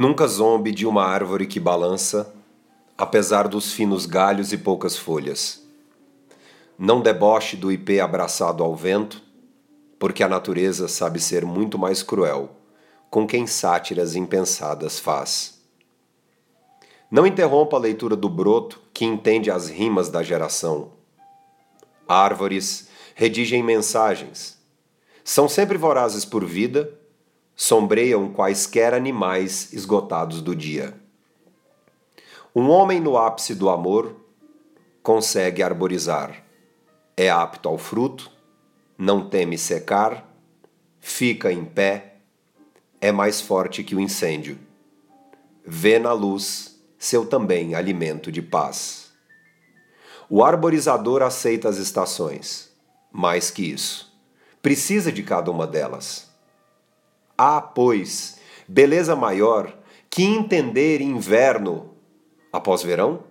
Nunca zombe de uma árvore que balança, apesar dos finos galhos e poucas folhas. Não deboche do ipê abraçado ao vento, porque a natureza sabe ser muito mais cruel com quem sátiras impensadas faz. Não interrompa a leitura do broto que entende as rimas da geração. Árvores redigem mensagens. São sempre vorazes por vida sombreiam quaisquer animais esgotados do dia. Um homem no ápice do amor consegue arborizar. É apto ao fruto, não teme secar, fica em pé, é mais forte que o incêndio. Vê na luz seu também alimento de paz. O arborizador aceita as estações, mais que isso, precisa de cada uma delas Há, pois, beleza maior que entender inverno após verão?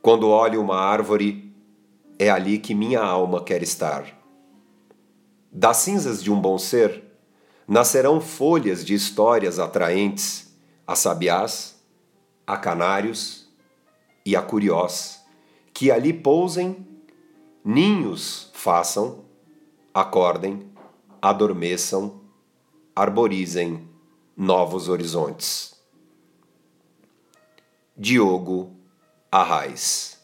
Quando olho uma árvore, é ali que minha alma quer estar. Das cinzas de um bom ser nascerão folhas de histórias atraentes a sabiás, a canários e a curiós, que ali pousem, ninhos façam, acordem, adormeçam arborizem novos horizontes. Diogo Arraes